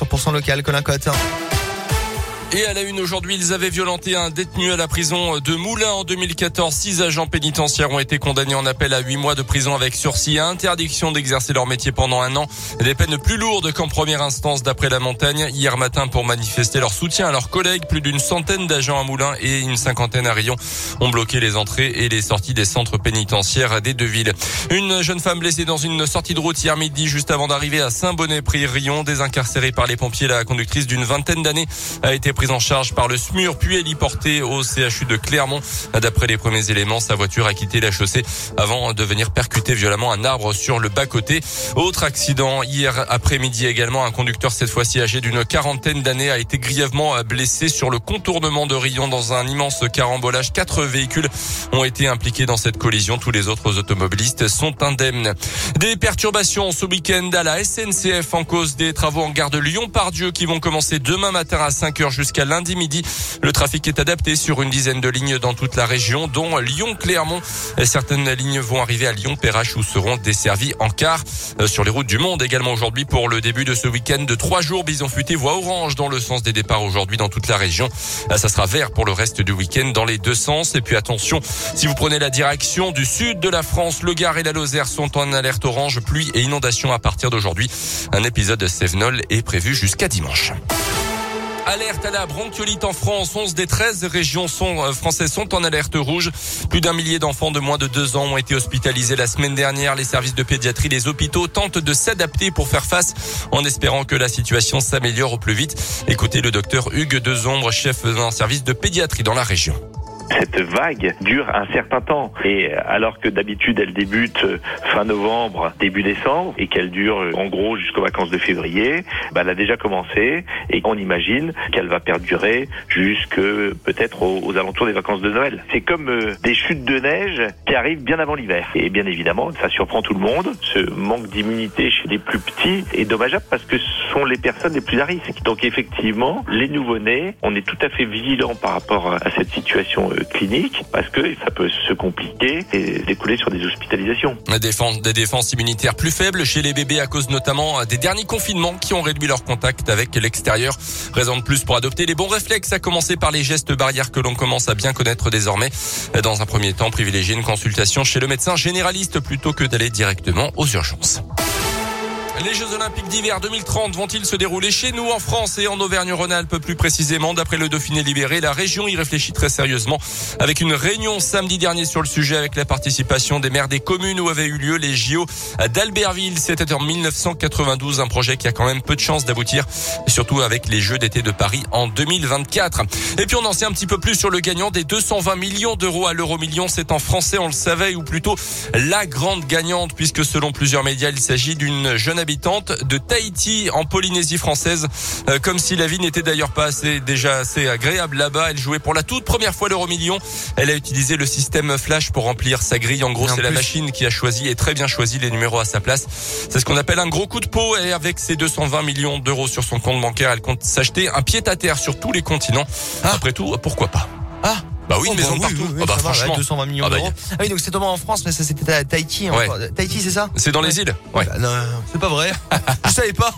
100% local, Colin Cotte. Et à la une aujourd'hui, ils avaient violenté un détenu à la prison de Moulins en 2014. Six agents pénitentiaires ont été condamnés en appel à huit mois de prison avec sursis et interdiction d'exercer leur métier pendant un an. Des peines plus lourdes qu'en première instance d'après la montagne. Hier matin, pour manifester leur soutien à leurs collègues, plus d'une centaine d'agents à Moulins et une cinquantaine à Rion ont bloqué les entrées et les sorties des centres pénitentiaires des deux villes. Une jeune femme blessée dans une sortie de route hier midi, juste avant d'arriver à Saint-Bonnet-Prix-Rion, désincarcérée par les pompiers. La conductrice d'une vingtaine d'années a été prise en charge par le SMUR puis héliportée au CHU de Clermont. D'après les premiers éléments, sa voiture a quitté la chaussée avant de venir percuter violemment un arbre sur le bas-côté. Autre accident hier après-midi également, un conducteur cette fois-ci âgé d'une quarantaine d'années a été grièvement blessé sur le contournement de Rion dans un immense carambolage. Quatre véhicules ont été impliqués dans cette collision. Tous les autres automobilistes sont indemnes. Des perturbations ce week-end à la SNCF en cause des travaux en gare de Lyon-Pardieu qui vont commencer demain matin à 5 heures jusqu'à lundi midi. Le trafic est adapté sur une dizaine de lignes dans toute la région, dont Lyon-Clermont. Certaines lignes vont arriver à Lyon-Perrache où seront desservies en car euh, sur les routes du monde également aujourd'hui pour le début de ce week-end de trois jours. Bison futé voie orange dans le sens des départs aujourd'hui dans toute la région. Euh, ça sera vert pour le reste du week-end dans les deux sens. Et puis attention, si vous prenez la direction du sud de la France, le Gard et la Lozère sont en alerte orange, pluie et inondation à partir d'aujourd'hui. Un épisode de Sévenol est prévu jusqu'à dimanche. Alerte à la bronchiolite en France. 11 des 13 régions sont, euh, françaises sont en alerte rouge. Plus d'un millier d'enfants de moins de deux ans ont été hospitalisés la semaine dernière. Les services de pédiatrie, les hôpitaux tentent de s'adapter pour faire face en espérant que la situation s'améliore au plus vite. Écoutez le docteur Hugues Dezombre, chef d'un service de pédiatrie dans la région cette vague dure un certain temps. Et alors que d'habitude elle débute fin novembre, début décembre, et qu'elle dure en gros jusqu'aux vacances de février, bah, elle a déjà commencé et on imagine qu'elle va perdurer jusque peut-être aux, alentours des vacances de Noël. C'est comme euh, des chutes de neige qui arrivent bien avant l'hiver. Et bien évidemment, ça surprend tout le monde. Ce manque d'immunité chez les plus petits est dommageable parce que ce sont les personnes les plus à risque. Donc effectivement, les nouveau-nés, on est tout à fait vigilant par rapport à cette situation euh, clinique parce que ça peut se compliquer et découler sur des hospitalisations. Des défenses, des défenses immunitaires plus faibles chez les bébés à cause notamment des derniers confinements qui ont réduit leur contact avec l'extérieur. Raison de plus pour adopter les bons réflexes, à commencer par les gestes barrières que l'on commence à bien connaître désormais. Dans un premier temps, privilégier une consultation chez le médecin généraliste plutôt que d'aller directement aux urgences. Les Jeux Olympiques d'hiver 2030 vont-ils se dérouler chez nous en France et en Auvergne-Rhône-Alpes plus précisément D'après le Dauphiné libéré, la région y réfléchit très sérieusement avec une réunion samedi dernier sur le sujet avec la participation des maires des communes où avaient eu lieu les JO d'Albertville. C'était en 1992, un projet qui a quand même peu de chances d'aboutir, surtout avec les Jeux d'été de Paris en 2024. Et puis on en sait un petit peu plus sur le gagnant des 220 millions d'euros à l'euro million. C'est en français, on le savait, ou plutôt la grande gagnante, puisque selon plusieurs médias, il s'agit d'une jeune de Tahiti en Polynésie française. Euh, comme si la vie n'était d'ailleurs pas assez, déjà assez agréable là-bas. Elle jouait pour la toute première fois l'euro million. Elle a utilisé le système flash pour remplir sa grille. En gros, c'est la machine qui a choisi et très bien choisi les numéros à sa place. C'est ce qu'on appelle un gros coup de peau et avec ses 220 millions d'euros sur son compte bancaire, elle compte s'acheter un pied à terre sur tous les continents. Ah. Après tout, pourquoi pas? Ah bah oui, une maison bah partout. ah bah franchement. 220 millions ah bah d'euros. Ah oui, donc c'est tombé en France, mais ça c'était à Tahiti. Hein. Tahiti, c'est ça? C'est dans les îles. Ouais. Bah, non, c'est pas vrai. Je savais pas.